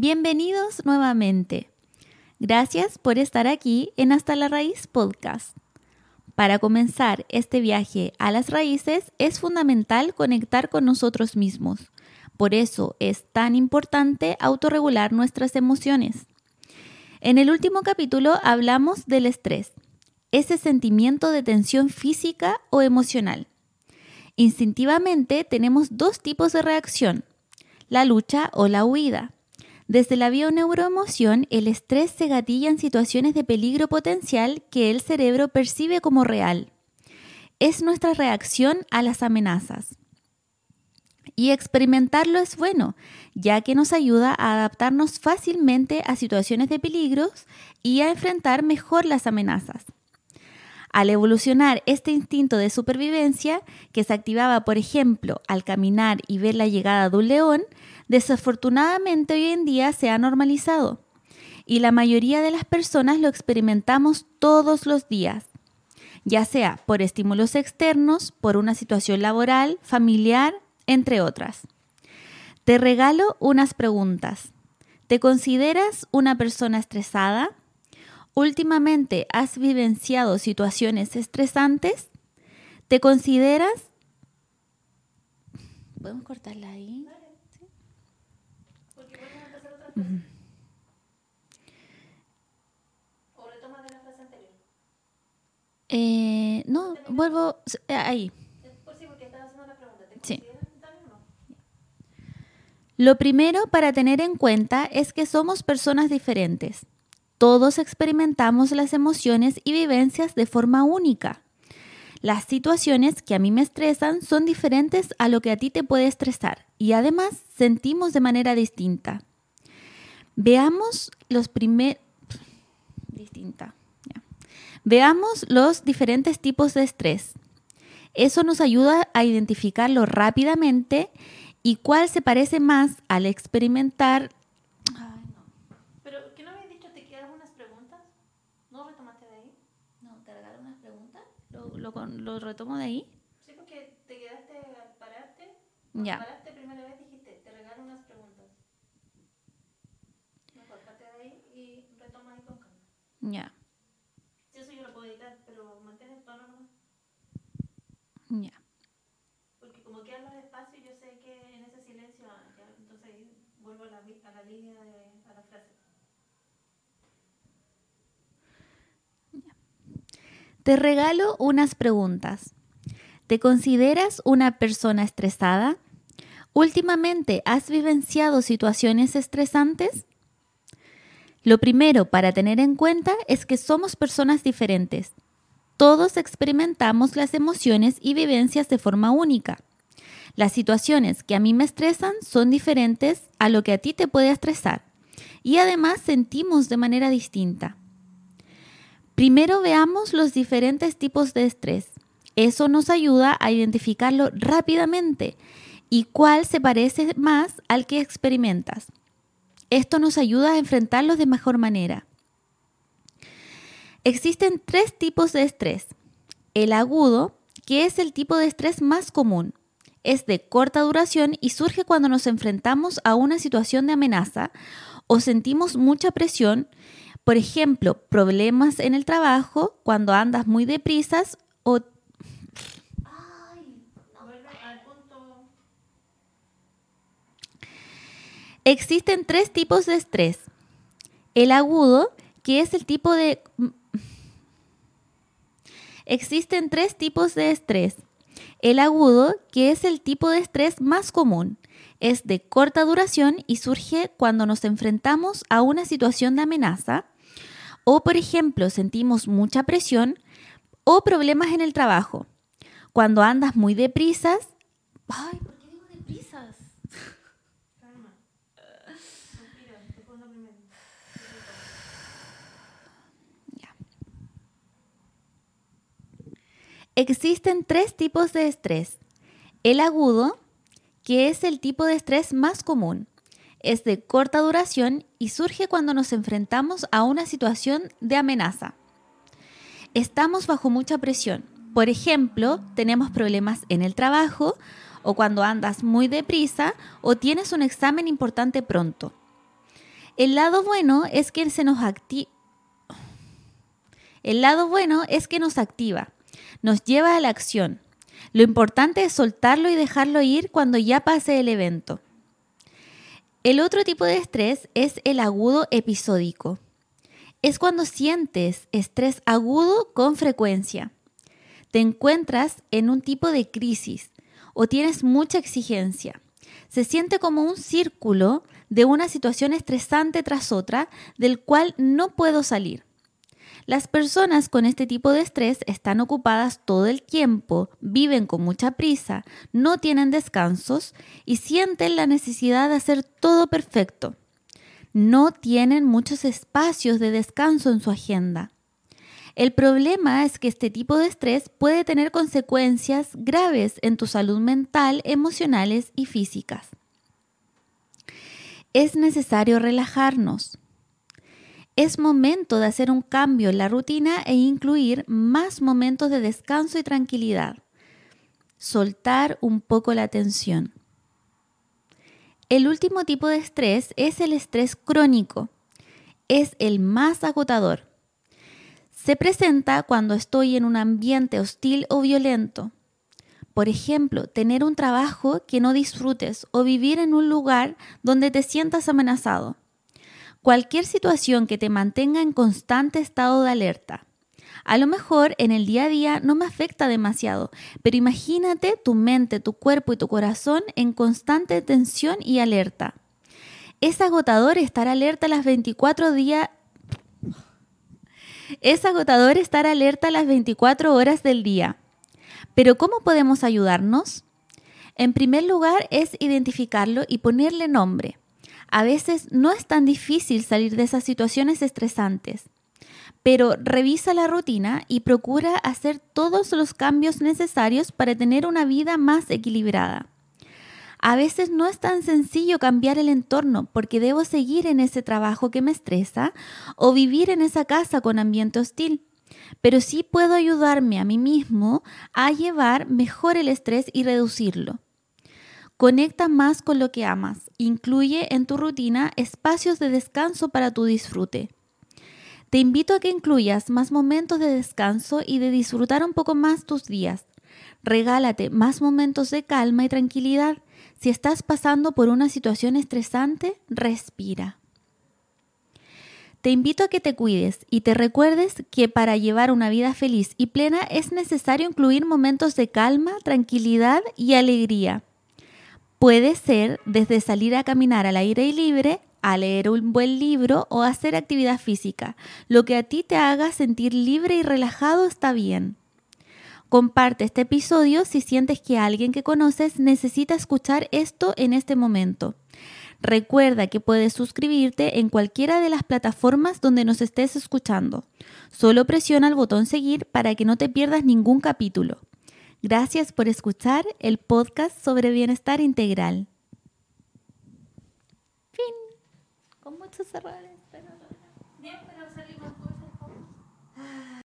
Bienvenidos nuevamente. Gracias por estar aquí en Hasta la Raíz Podcast. Para comenzar este viaje a las raíces es fundamental conectar con nosotros mismos. Por eso es tan importante autorregular nuestras emociones. En el último capítulo hablamos del estrés, ese sentimiento de tensión física o emocional. Instintivamente tenemos dos tipos de reacción, la lucha o la huida. Desde la bioneuroemoción, el estrés se gatilla en situaciones de peligro potencial que el cerebro percibe como real. Es nuestra reacción a las amenazas. Y experimentarlo es bueno, ya que nos ayuda a adaptarnos fácilmente a situaciones de peligros y a enfrentar mejor las amenazas. Al evolucionar este instinto de supervivencia, que se activaba, por ejemplo, al caminar y ver la llegada de un león, desafortunadamente hoy en día se ha normalizado y la mayoría de las personas lo experimentamos todos los días, ya sea por estímulos externos, por una situación laboral, familiar, entre otras. Te regalo unas preguntas. ¿Te consideras una persona estresada? ¿Últimamente has vivenciado situaciones estresantes? ¿Te consideras... ¿Podemos cortarla ahí? Eh, no, vuelvo eh, ahí. Sí. Lo primero para tener en cuenta es que somos personas diferentes. Todos experimentamos las emociones y vivencias de forma única. Las situaciones que a mí me estresan son diferentes a lo que a ti te puede estresar y además sentimos de manera distinta. Veamos los primeros... Distinta. Veamos los diferentes tipos de estrés. Eso nos ayuda a identificarlo rápidamente y cuál se parece más al experimentar... Ay, no. Pero, ¿qué no habías dicho? ¿Te quedan unas preguntas? ¿No retomaste de ahí? No, ¿te regalo unas preguntas? ¿Lo, lo, lo retomo de ahí? Sí, porque te quedaste al pararte. Ya. Paraste primera vez dijiste, te regalo unas preguntas. Mejor, parte de ahí y retoma ahí con Ya, Sí, eso yo lo puedo editar, pero mantén el tono nomás. ya. Porque como quedan los espacios, yo sé que en ese silencio, ah, ya, entonces vuelvo a la, a la línea, de, a la frase. Te regalo unas preguntas. ¿Te consideras una persona estresada? ¿Últimamente has vivenciado situaciones estresantes? Lo primero para tener en cuenta es que somos personas diferentes. Todos experimentamos las emociones y vivencias de forma única. Las situaciones que a mí me estresan son diferentes a lo que a ti te puede estresar y además sentimos de manera distinta. Primero veamos los diferentes tipos de estrés. Eso nos ayuda a identificarlo rápidamente y cuál se parece más al que experimentas. Esto nos ayuda a enfrentarlos de mejor manera. Existen tres tipos de estrés. El agudo, que es el tipo de estrés más común. Es de corta duración y surge cuando nos enfrentamos a una situación de amenaza o sentimos mucha presión, por ejemplo, problemas en el trabajo, cuando andas muy deprisas o Vuelve al punto. Existen tres tipos de estrés. El agudo, que es el tipo de... Existen tres tipos de estrés. El agudo, que es el tipo de estrés más común, es de corta duración y surge cuando nos enfrentamos a una situación de amenaza o, por ejemplo, sentimos mucha presión o problemas en el trabajo. Cuando andas muy deprisas... Ay, ¿por qué digo deprisas? Calma. Respira, te pongo primero. Ya. Existen tres tipos de estrés. El agudo, que es el tipo de estrés más común, es de corta duración y surge cuando nos enfrentamos a una situación de amenaza. Estamos bajo mucha presión. Por ejemplo, tenemos problemas en el trabajo o cuando andas muy deprisa o tienes un examen importante pronto. El lado bueno es que se nos. El lado bueno es que nos activa, nos lleva a la acción. Lo importante es soltarlo y dejarlo ir cuando ya pase el evento. El otro tipo de estrés es el agudo episódico. Es cuando sientes estrés agudo con frecuencia. Te encuentras en un tipo de crisis o tienes mucha exigencia. Se siente como un círculo de una situación estresante tras otra del cual no puedo salir. Las personas con este tipo de estrés están ocupadas todo el tiempo, viven con mucha prisa, no tienen descansos y sienten la necesidad de hacer todo perfecto. No tienen muchos espacios de descanso en su agenda. El problema es que este tipo de estrés puede tener consecuencias graves en tu salud mental, emocionales y físicas. Es necesario relajarnos es momento de hacer un cambio en la rutina e incluir más momentos de descanso y tranquilidad. Soltar un poco la tensión. El último tipo de estrés es el estrés crónico. Es el más agotador. Se presenta cuando estoy en un ambiente hostil o violento. Por ejemplo, tener un trabajo que no disfrutes o vivir en un lugar donde te sientas amenazado cualquier situación que te mantenga en constante estado de alerta. A lo mejor en el día a día no me afecta demasiado, pero imagínate tu mente, tu cuerpo y tu corazón en constante tensión y alerta. Es agotador estar alerta las 24 días. Es agotador estar alerta las 24 horas del día. Pero ¿cómo podemos ayudarnos? En primer lugar es identificarlo y ponerle nombre. A veces no es tan difícil salir de esas situaciones estresantes, pero revisa la rutina y procura hacer todos los cambios necesarios para tener una vida más equilibrada. A veces no es tan sencillo cambiar el entorno porque debo seguir en ese trabajo que me estresa o vivir en esa casa con ambiente hostil, pero sí puedo ayudarme a mí mismo a llevar mejor el estrés y reducirlo. Conecta más con lo que amas. Incluye en tu rutina espacios de descanso para tu disfrute. Te invito a que incluyas más momentos de descanso y de disfrutar un poco más tus días. Regálate más momentos de calma y tranquilidad. Si estás pasando por una situación estresante, respira. Te invito a que te cuides y te recuerdes que para llevar una vida feliz y plena es necesario incluir momentos de calma, tranquilidad y alegría. Puede ser desde salir a caminar al aire libre, a leer un buen libro o hacer actividad física. Lo que a ti te haga sentir libre y relajado está bien. Comparte este episodio si sientes que alguien que conoces necesita escuchar esto en este momento. Recuerda que puedes suscribirte en cualquiera de las plataformas donde nos estés escuchando. Solo presiona el botón seguir para que no te pierdas ningún capítulo. Gracias por escuchar el podcast sobre bienestar integral. Fin. Con muchos errores,